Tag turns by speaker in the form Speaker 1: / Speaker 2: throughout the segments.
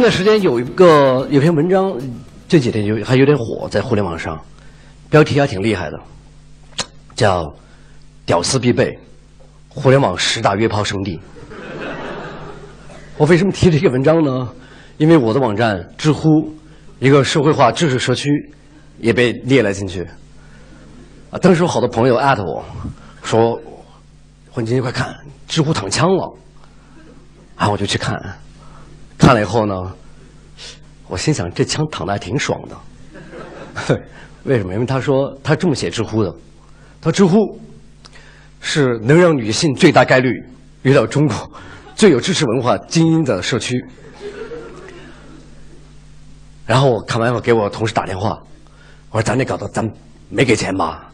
Speaker 1: 前段时间有一个有篇文章，这几天有还有点火，在互联网上，标题还挺厉害的，叫“屌丝必备，互联网十大约炮圣地”。我为什么提这个文章呢？因为我的网站知乎，一个社会化知识社区，也被列了进去。啊，当时有好多朋友艾特我，说：“混金，快看，知乎躺枪了。”啊，我就去看，看了以后呢，我心想这枪躺的还挺爽的。为什么？因为他说他这么写知乎的，他知乎是能让女性最大概率遇到中国最有知识文化精英的社区。然后我看完以后给我同事打电话，我说咱这搞的咱没给钱吧？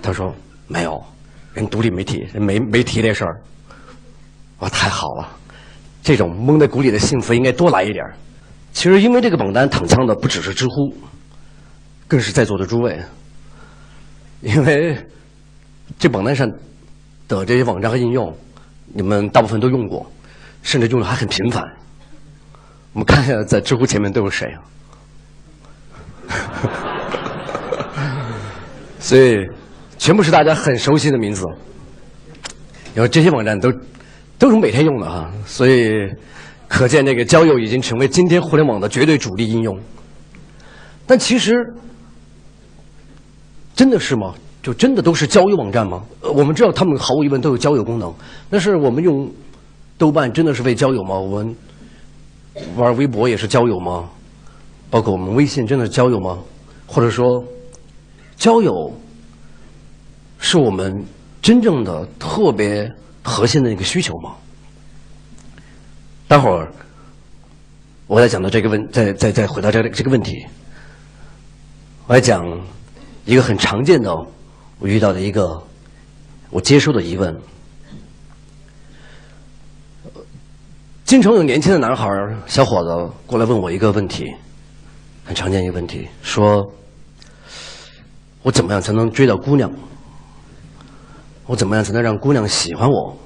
Speaker 1: 他说没有，人独立媒体人没没提这事儿。我说太好了。这种蒙在鼓里的幸福应该多来一点其实，因为这个榜单躺枪的不只是知乎，更是在座的诸位。因为这榜单上的这些网站和应用，你们大部分都用过，甚至用的还很频繁。我们看一下，在知乎前面都有谁啊？所以，全部是大家很熟悉的名字。然后这些网站都。都是每天用的哈，所以可见这个交友已经成为今天互联网的绝对主力应用。但其实真的是吗？就真的都是交友网站吗？呃我们知道他们毫无疑问都有交友功能，但是我们用豆瓣真的是为交友吗？我们玩微博也是交友吗？包括我们微信真的是交友吗？或者说，交友是我们真正的特别？核心的那个需求吗？待会儿我再讲到这个问，再再再回答这个这个问题。我还讲一个很常见的我遇到的一个我接收的疑问。经常有年轻的男孩小伙子过来问我一个问题，很常见一个问题，说我怎么样才能追到姑娘？我怎么样才能让姑娘喜欢我？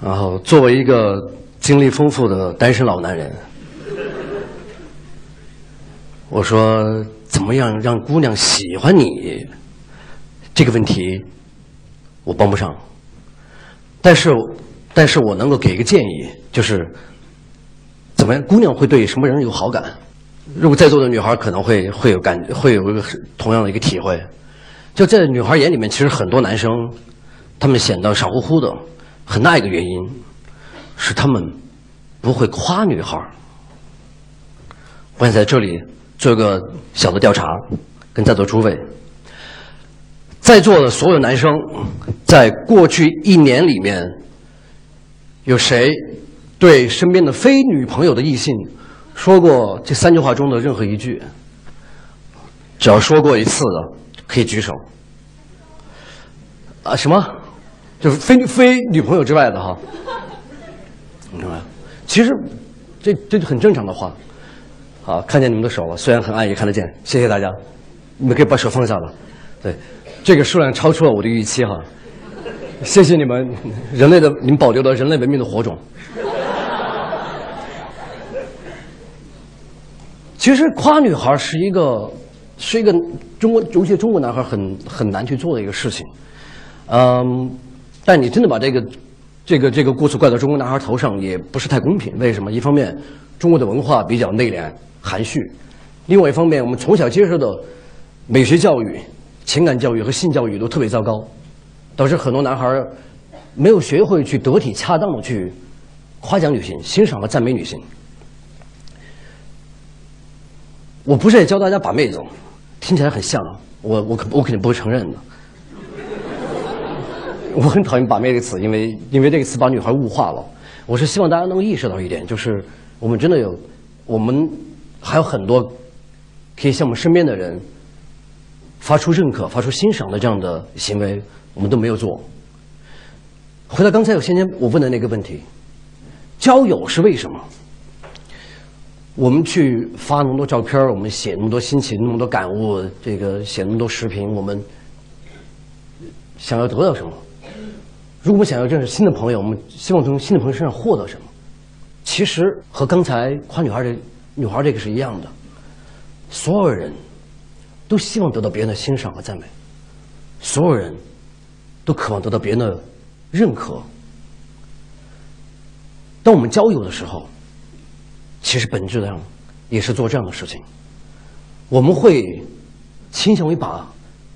Speaker 1: 然后，作为一个经历丰富的单身老男人，我说：怎么样让姑娘喜欢你？这个问题我帮不上。但是，但是我能够给一个建议，就是怎么样，姑娘会对什么人有好感？如果在座的女孩可能会会有感，会有一个同样的一个体会。就在女孩眼里面，其实很多男生，他们显得傻乎乎的。很大一个原因，是他们不会夸女孩。我想在这里做个小的调查，跟在座诸位，在座的所有男生，在过去一年里面，有谁对身边的非女朋友的异性说过这三句话中的任何一句？只要说过一次的。可以举手。啊，什么？就是非非女朋友之外的哈。明白？其实，这这很正常的话。好，看见你们的手了，虽然很暗也看得见。谢谢大家，你们可以把手放下了。对，这个数量超出了我的预期哈。谢谢你们，人类的，你们保留了人类文明的火种。其实夸女孩是一个。是一个中国，尤其中国男孩很很难去做的一个事情，嗯，但你真的把这个这个这个过错怪到中国男孩头上，也不是太公平。为什么？一方面，中国的文化比较内敛含蓄；，另外一方面，我们从小接受的美学教育、情感教育和性教育都特别糟糕，导致很多男孩没有学会去得体恰当的去夸奖女性、欣赏和赞美女性。我不是在教大家把妹子。听起来很像，我我肯我肯定不会承认的。我很讨厌“把妹”这个词，因为因为这个词把女孩物化了。我是希望大家能够意识到一点，就是我们真的有，我们还有很多可以向我们身边的人发出认可、发出欣赏的这样的行为，我们都没有做。回到刚才我先前我问的那个问题，交友是为什么？我们去发那么多照片我们写那么多心情，那么多感悟，这个写那么多视频，我们想要得到什么？如果想要认识新的朋友，我们希望从新的朋友身上获得什么？其实和刚才夸女孩的女孩这个是一样的，所有人都希望得到别人的欣赏和赞美，所有人都渴望得到别人的认可。当我们交友的时候，其实本质上也是做这样的事情。我们会倾向于把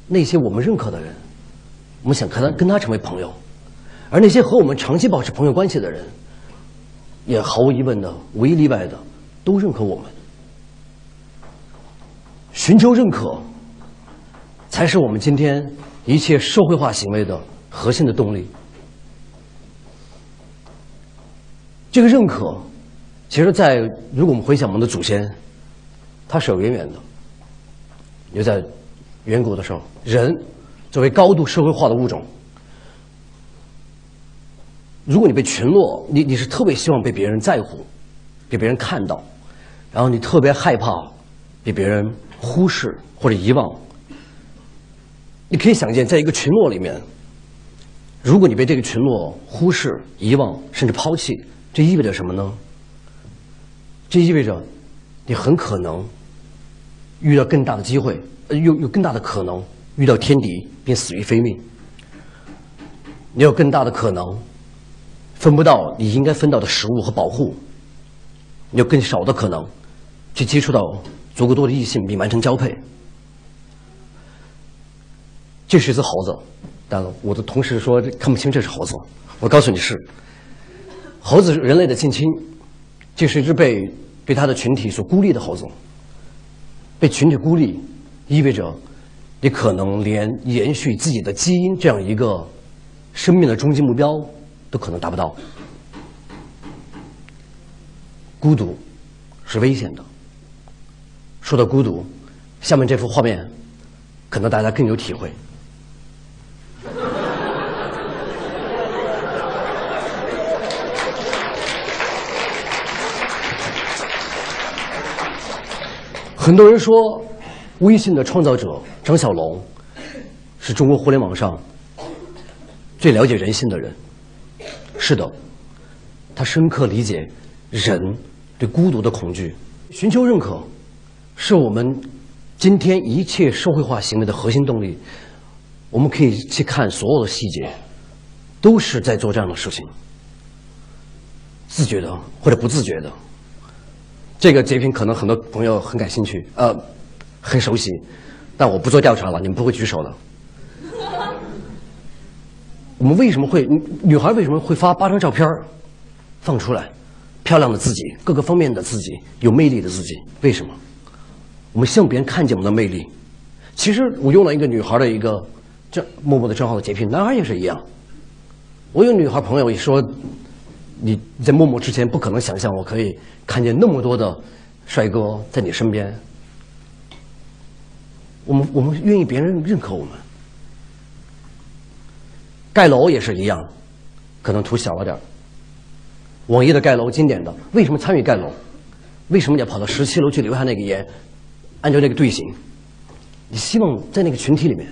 Speaker 1: 那些我们认可的人，我们想跟他跟他成为朋友，而那些和我们长期保持朋友关系的人，也毫无疑问的、无一例外的都认可我们。寻求认可，才是我们今天一切社会化行为的核心的动力。这个认可，其实，在如果我们回想我们的祖先，它是有渊源的。就在远古的时候，人作为高度社会化的物种，如果你被群落，你你是特别希望被别人在乎，被别人看到，然后你特别害怕被别人忽视或者遗忘。你可以想见，在一个群落里面，如果你被这个群落忽视、遗忘，甚至抛弃。这意味着什么呢？这意味着你很可能遇到更大的机会，呃，有有更大的可能遇到天敌并死于非命。你有更大的可能分不到你应该分到的食物和保护。你有更少的可能去接触到足够多的异性并完成交配。这是一只猴子，但，我的同事说看不清这是猴子，我告诉你是。猴子是人类的近亲，这是一只被被它的群体所孤立的猴子。被群体孤立，意味着你可能连延续自己的基因这样一个生命的终极目标都可能达不到。孤独是危险的。说到孤独，下面这幅画面可能大家更有体会。很多人说，微信的创造者张小龙是中国互联网上最了解人性的人。是的，他深刻理解人对孤独的恐惧。寻求认可，是我们今天一切社会化行为的核心动力。我们可以去看所有的细节，都是在做这样的事情，自觉的或者不自觉的。这个截屏可能很多朋友很感兴趣，呃，很熟悉，但我不做调查了，你们不会举手的。我们为什么会女孩为什么会发八张照片放出来，漂亮的自己，各个方面的自己，有魅力的自己，为什么？我们希望别人看见我们的魅力。其实我用了一个女孩的一个这默默的账号的截屏，男孩也是一样。我有女孩朋友也说。你在陌陌之前不可能想象我可以看见那么多的帅哥在你身边。我们我们愿意别人认可我们。盖楼也是一样，可能图小了点网易的盖楼经典的，为什么参与盖楼？为什么要跑到十七楼去留下那个言？按照那个队形，你希望在那个群体里面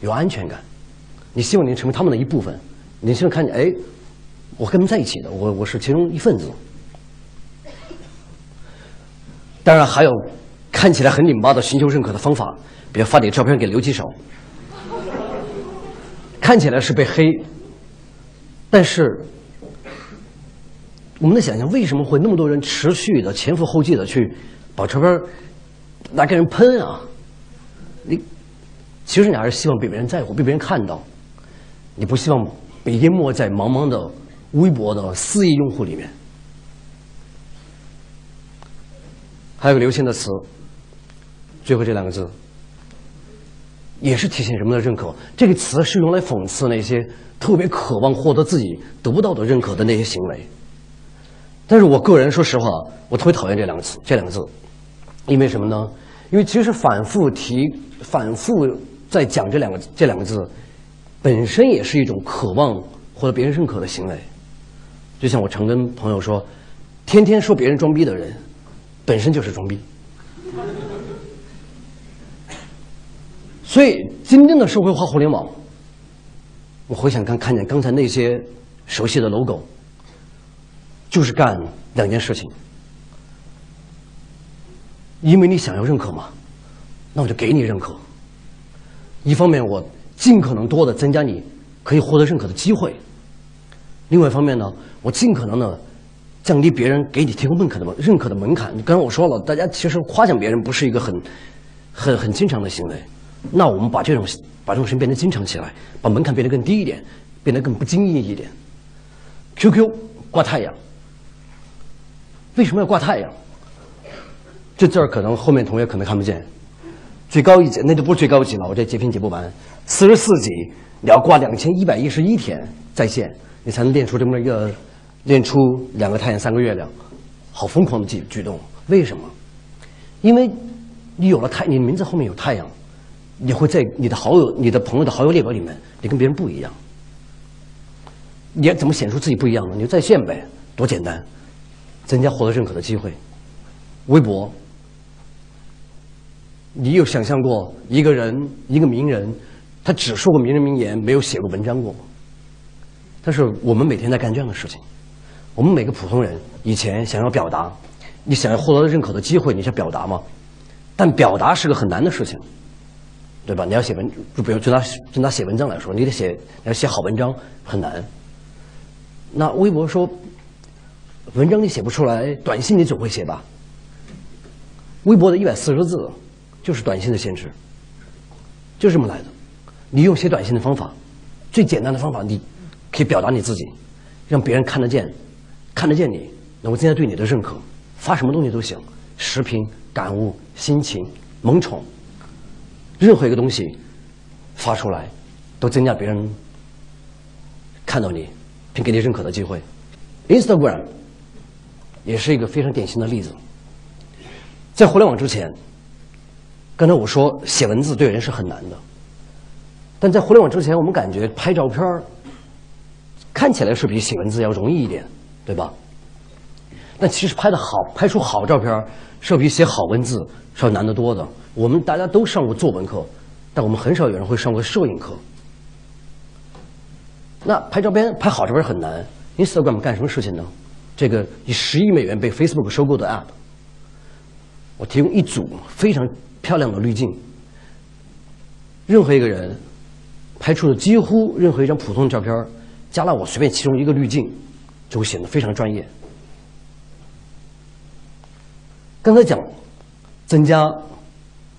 Speaker 1: 有安全感，你希望你成为他们的一部分，你希望看见哎。我跟他们在一起的，我我是其中一份子。当然还有看起来很拧巴的寻求认可的方法，比如发点照片给刘几手，看起来是被黑，但是我们在想象为什么会那么多人持续的前赴后继的去把照片拿给人喷啊？你其实你还是希望被别人在乎，被别人看到，你不希望被淹没在茫茫的。微博的四亿用户里面，还有个流行的词，最后这两个字，也是体现人们的认可。这个词是用来讽刺那些特别渴望获得自己得不到的认可的那些行为。但是我个人说实话，我特别讨厌这两个词，这两个字，因为什么呢？因为其实反复提、反复在讲这两个这两个字，本身也是一种渴望获得别人认可的行为。就像我常跟朋友说，天天说别人装逼的人，本身就是装逼。所以，今天的社会化互联网，我回想看看见刚才那些熟悉的 logo，就是干两件事情。因为你想要认可嘛，那我就给你认可。一方面，我尽可能多的增加你可以获得认可的机会；另外一方面呢，我尽可能的降低别人给你提供认可的认可的门槛。刚才我说了，大家其实夸奖别人不是一个很、很、很经常的行为。那我们把这种把这种事情变得经常起来，把门槛变得更低一点，变得更不经意一点。QQ 挂太阳，为什么要挂太阳？这字儿可能后面同学可能看不见，最高一级那就不是最高级了，我这截屏截不完。四十四级你要挂两千一百一十一天在线，你才能练出这么一个，练出两个太阳三个月亮，好疯狂的举举动。为什么？因为你有了太，你名字后面有太阳，你会在你的好友、你的朋友的好友列表里面，你跟别人不一样。你要怎么显出自己不一样呢？你就在线呗，多简单，增加获得认可的机会。微博。你有想象过一个人，一个名人，他只说过名人名言，没有写过文章过吗？但是我们每天在干这样的事情。我们每个普通人以前想要表达，你想要获得认可的机会，你想表达吗？但表达是个很难的事情，对吧？你要写文，就比如就拿就拿写文章来说，你得写要写好文章很难。那微博说，文章你写不出来，短信你总会写吧？微博的一百四十字。就是短信的限制，就这么来的。你用写短信的方法，最简单的方法，你可以表达你自己，让别人看得见，看得见你，能够增加对你的认可。发什么东西都行，视频、感悟、心情、萌宠，任何一个东西发出来，都增加别人看到你并给你认可的机会。Instagram 也是一个非常典型的例子，在互联网之前。刚才我说写文字对人是很难的，但在互联网之前，我们感觉拍照片看起来是比写文字要容易一点，对吧？但其实拍的好，拍出好照片是比写好文字是要难得多的。我们大家都上过作文课，但我们很少有人会上过摄影课。那拍照片拍好照片很难，Instagram 干什么事情呢？这个以十亿美元被 Facebook 收购的 App，我提供一组非常。漂亮的滤镜，任何一个人拍出的几乎任何一张普通的照片，加了我随便其中一个滤镜，就会显得非常专业。刚才讲增加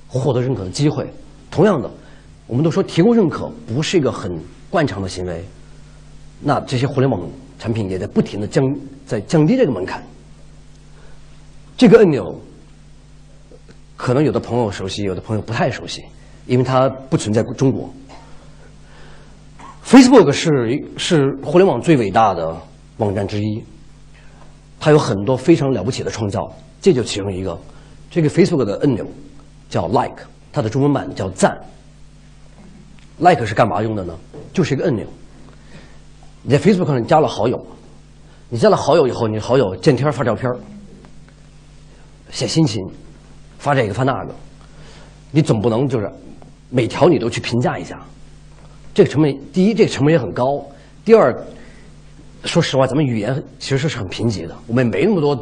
Speaker 1: 获得认可的机会，同样的，我们都说提供认可不是一个很惯常的行为，那这些互联网产品也在不停的降在降低这个门槛。这个按钮。可能有的朋友熟悉，有的朋友不太熟悉，因为它不存在中国。Facebook 是是互联网最伟大的网站之一，它有很多非常了不起的创造，这就其中一个。这个 Facebook 的按钮叫 Like，它的中文版叫赞。Like 是干嘛用的呢？就是一个按钮。你在 Facebook 上加了好友，你加了好友以后，你好友见天发照片写心情。发这个发那个，你总不能就是每条你都去评价一下，这个成本第一，这个成本也很高；第二，说实话，咱们语言其实是很贫瘠的，我们也没那么多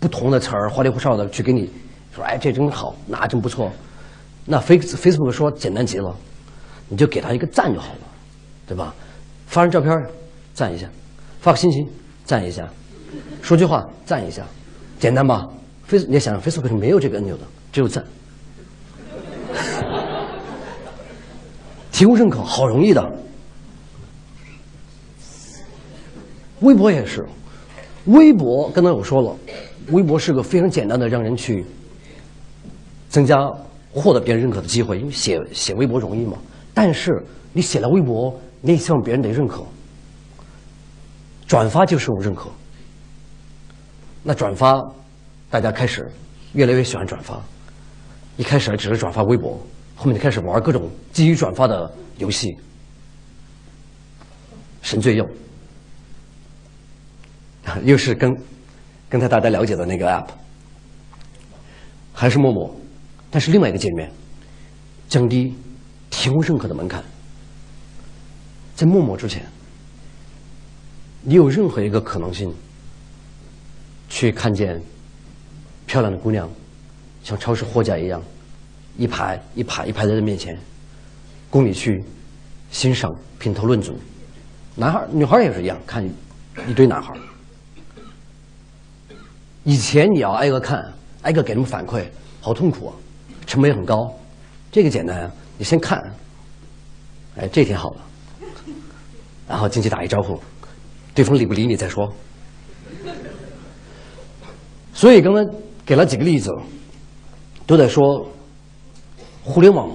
Speaker 1: 不同的词儿花里胡哨的去给你说，哎，这真好，那真不错。那 Face Facebook 说简单极了，你就给他一个赞就好了，对吧？发张照片赞一下，发个心情赞一下，说句话赞一下，简单吧？Face 你想想，Facebook 是没有这个按钮的。只有赞，提供认可好容易的。微博也是，微博刚才我说了，微博是个非常简单的让人去增加获得别人认可的机会，因为写写微博容易嘛。但是你写了微博，你也希望别人得认可，转发就是种认可。那转发，大家开始越来越喜欢转发。一开始只是转发微博，后面就开始玩各种基于转发的游戏，神最右，又是跟刚才大家了解的那个 app，还是陌陌，但是另外一个界面，降低提供认可的门槛，在陌陌之前，你有任何一个可能性，去看见漂亮的姑娘，像超市货架一样，一排一排一排在他面前，供你去欣赏、品头论足。男孩、女孩也是一样，看一堆男孩。以前你要挨个看，挨个给他们反馈，好痛苦啊，成本也很高。这个简单啊，你先看，哎，这挺好的，然后进去打一招呼，对方理不理你再说。所以刚才给了几个例子，都在说，互联网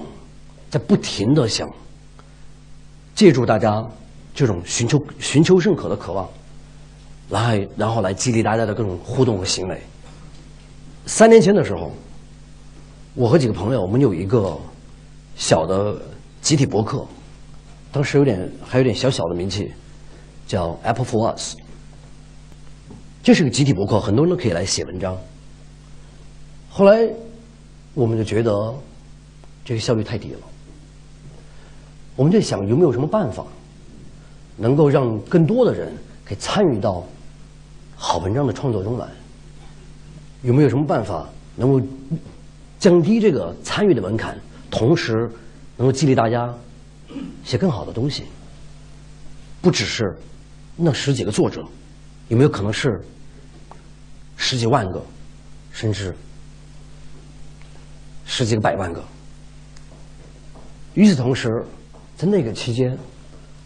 Speaker 1: 在不停的想借助大家这种寻求寻求认可的渴望。来，然后来激励大家的各种互动和行为。三年前的时候，我和几个朋友，我们有一个小的集体博客，当时有点还有点小小的名气，叫 Apple for Us。这是个集体博客，很多人都可以来写文章。后来，我们就觉得这个效率太低了，我们在想有没有什么办法，能够让更多的人给参与到。好文章的创作中来，有没有什么办法能够降低这个参与的门槛，同时能够激励大家写更好的东西？不只是那十几个作者，有没有可能是十几万个，甚至十几个百万个？与此同时，在那个期间，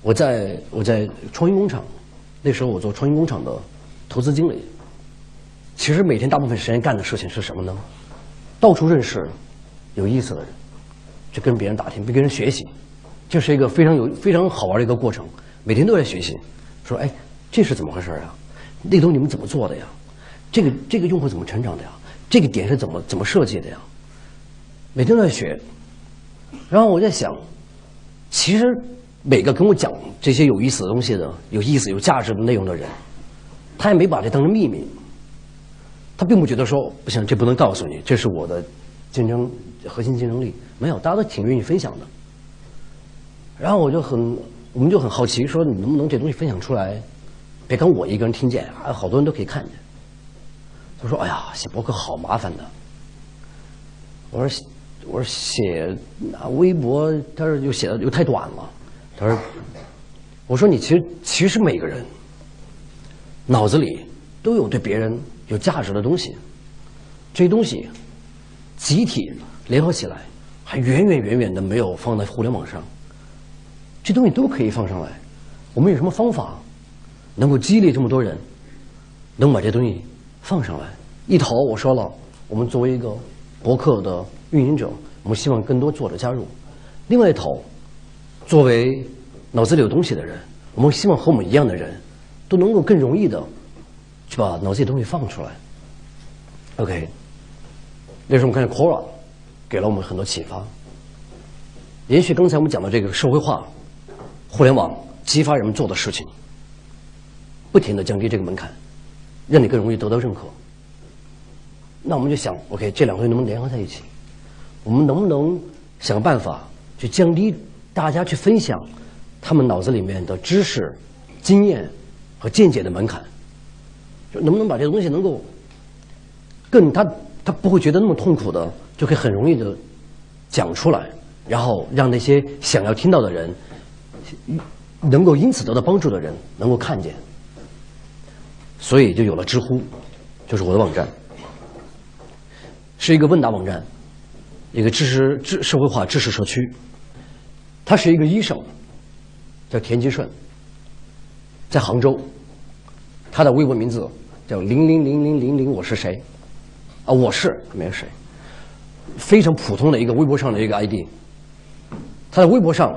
Speaker 1: 我在我在创新工厂，那时候我做创新工厂的。投资经理，其实每天大部分时间干的事情是什么呢？到处认识有意思的人，去跟别人打听，跟别人学习，这是一个非常有非常好玩的一个过程。每天都在学习，说哎，这是怎么回事啊？那东西你们怎么做的呀？这个这个用户怎么成长的呀？这个点是怎么怎么设计的呀？每天都在学。然后我在想，其实每个跟我讲这些有意思的东西的、有意思、有价值的内容的人。他也没把这当成秘密，他并不觉得说不行，这不能告诉你，这是我的竞争核心竞争力。没有，大家都挺愿意分享的。然后我就很，我们就很好奇，说你能不能这东西分享出来，别跟我一个人听见，啊，好多人都可以看见。他说：“哎呀，写博客好麻烦的。”我说：“我说写微博，他说又写的又太短了。”他说：“我说你其实其实每个人。”脑子里都有对别人有价值的东西，这些东西集体联合起来，还远远远远的没有放在互联网上。这东西都可以放上来。我们有什么方法能够激励这么多人，能把这东西放上来？一头我说了，我们作为一个博客的运营者，我们希望更多作者加入；另外一头，作为脑子里有东西的人，我们希望和我们一样的人。都能够更容易的去把脑子里东西放出来。OK，那时候我们看见 Quora 给了我们很多启发。延续刚才我们讲的这个社会化、互联网激发人们做的事情，不停的降低这个门槛，让你更容易得到认可。那我们就想，OK，这两个东西能不能联合在一起？我们能不能想个办法去降低大家去分享他们脑子里面的知识、经验？和见解的门槛，就能不能把这个东西能够更他他不会觉得那么痛苦的，就可以很容易的讲出来，然后让那些想要听到的人，能够因此得到帮助的人能够看见，所以就有了知乎，就是我的网站，是一个问答网站，一个知识知社会化知识社区，他是一个医生，叫田吉顺。在杭州，他的微博名字叫零零零零零零，我是谁？啊，我是没有谁，非常普通的一个微博上的一个 ID。他在微博上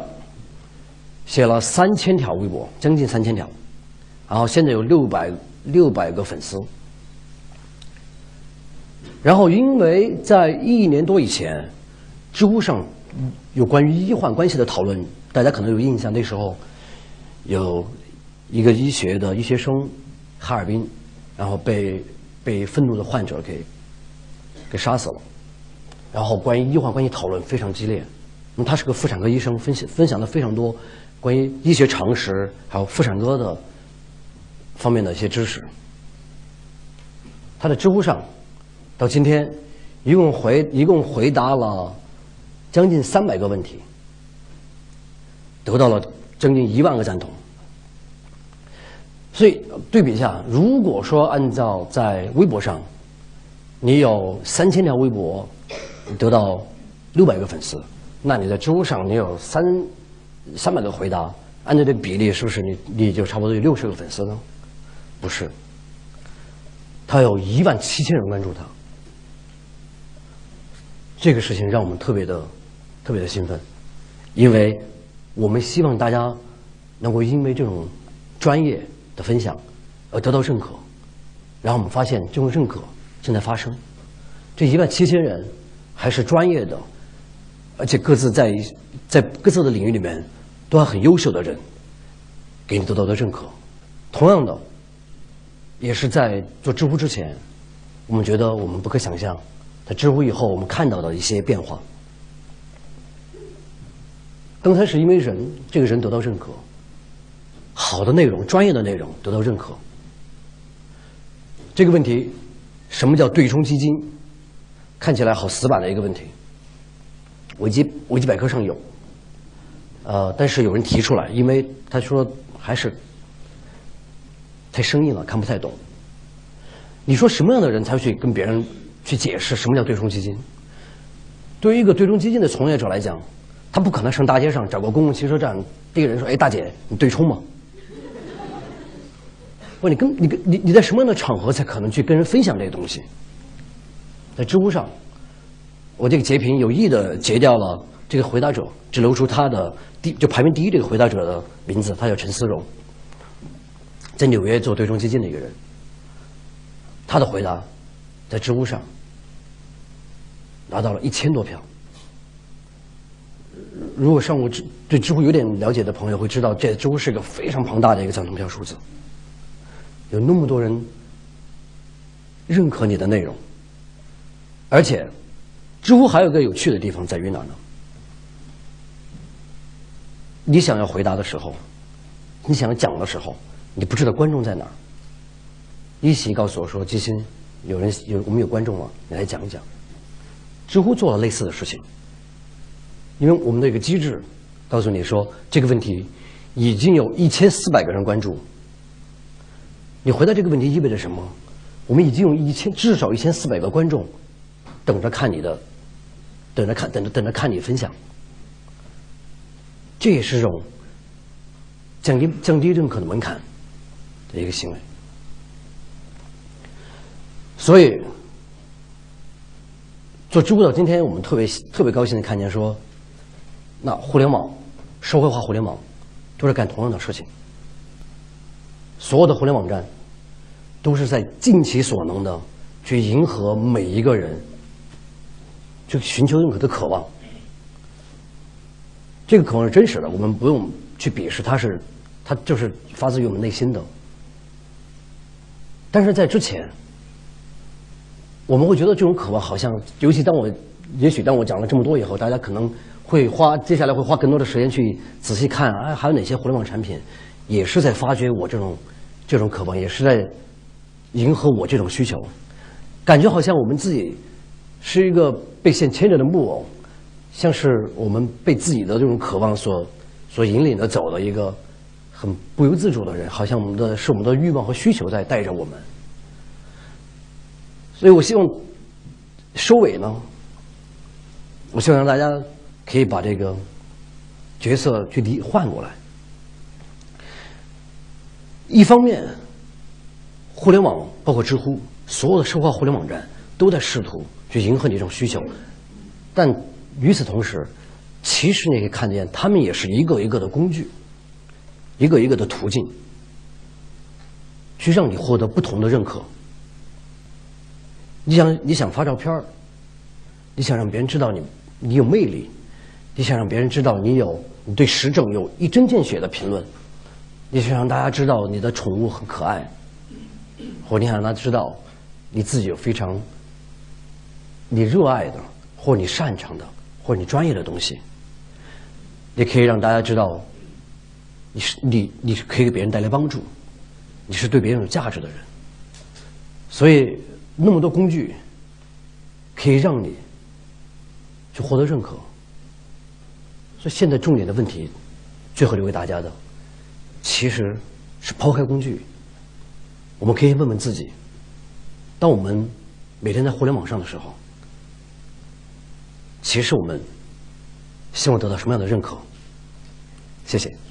Speaker 1: 写了三千条微博，将近三千条，然后现在有六百六百个粉丝。然后因为在一年多以前，知乎上有关于医患关系的讨论，大家可能有印象，那时候有。一个医学的医学生，哈尔滨，然后被被愤怒的患者给给杀死了。然后关于医患关系讨论非常激烈。那他是个妇产科医生，分析分享了非常多关于医学常识，还有妇产科的方面的一些知识。他在知乎上，到今天，一共回一共回答了将近三百个问题，得到了将近一万个赞同。所以对比一下，如果说按照在微博上，你有三千条微博，得到六百个粉丝，那你在知乎上你有三三百个回答，按照这比例，是不是你你就差不多有六十个粉丝呢？不是。他有一万七千人关注他，这个事情让我们特别的、特别的兴奋，因为我们希望大家能够因为这种专业的分享而得到认可，然后我们发现这种认可正在发生，这一万七千人还是专业的，而且各自在在各自的领域里面都还很优秀的人，给你得到的认可，同样的。也是在做知乎之前，我们觉得我们不可想象，知乎以后我们看到的一些变化。刚才是因为人，这个人得到认可，好的内容、专业的内容得到认可。这个问题，什么叫对冲基金？看起来好死板的一个问题。维基维基百科上有，呃，但是有人提出来，因为他说还是。太生硬了，看不太懂。你说什么样的人才会去跟别人去解释什么叫对冲基金？对于一个对冲基金的从业者来讲，他不可能上大街上找个公共汽车站，第一个人说：“哎，大姐，你对冲吗？”问你跟你跟你你在什么样的场合才可能去跟人分享这些东西？在知乎上，我这个截屏有意的截掉了这个回答者，只留出他的第就排名第一这个回答者的名字，他叫陈思荣。在纽约做对冲基金的一个人，他的回答在知乎上拿到了一千多票。如果上过知对知乎有点了解的朋友会知道，这知乎是一个非常庞大的一个赞同票数字，有那么多人认可你的内容，而且知乎还有个有趣的地方在于哪呢？你想要回答的时候，你想要讲的时候。你不知道观众在哪儿，一席告诉我说：“基辛，有人有我们有观众了，你来讲一讲。”知乎做了类似的事情，因为我们的一个机制告诉你说这个问题已经有一千四百个人关注。你回答这个问题意味着什么？我们已经有一千至少一千四百个观众等着看你的，等着看等着等着看你分享。这也是一种降低降低认可的门槛。的一个行为，所以做知乎到今天，我们特别特别高兴的看见说，那互联网社会化互联网都是干同样的事情，所有的互联网站都是在尽其所能的去迎合每一个人，就寻求认可的渴望。这个渴望是真实的，我们不用去鄙视，它是它就是发自于我们内心的。但是在之前，我们会觉得这种渴望好像，尤其当我，也许当我讲了这么多以后，大家可能会花接下来会花更多的时间去仔细看，哎，还有哪些互联网产品，也是在发掘我这种这种渴望，也是在迎合我这种需求，感觉好像我们自己是一个被线牵着的木偶，像是我们被自己的这种渴望所所引领的走的一个。很不由自主的人，好像我们的是我们的欲望和需求在带着我们，所以我希望收尾呢，我希望让大家可以把这个角色去理换过来。一方面，互联网包括知乎，所有的社会化互联网站都在试图去迎合你这种需求，但与此同时，其实你可以看见，他们也是一个一个的工具。一个一个的途径，去让你获得不同的认可。你想，你想发照片你想让别人知道你你有魅力，你想让别人知道你有你对时政有一针见血的评论，你想让大家知道你的宠物很可爱，或你想让他知道你自己有非常你热爱的，或你擅长的，或你专业的东西，你可以让大家知道。你是你，你是可以给别人带来帮助，你是对别人有价值的人。所以，那么多工具，可以让你去获得认可。所以现在重点的问题，最后留给大家的，其实是抛开工具，我们可以问问自己：当我们每天在互联网上的时候，其实我们希望得到什么样的认可？谢谢。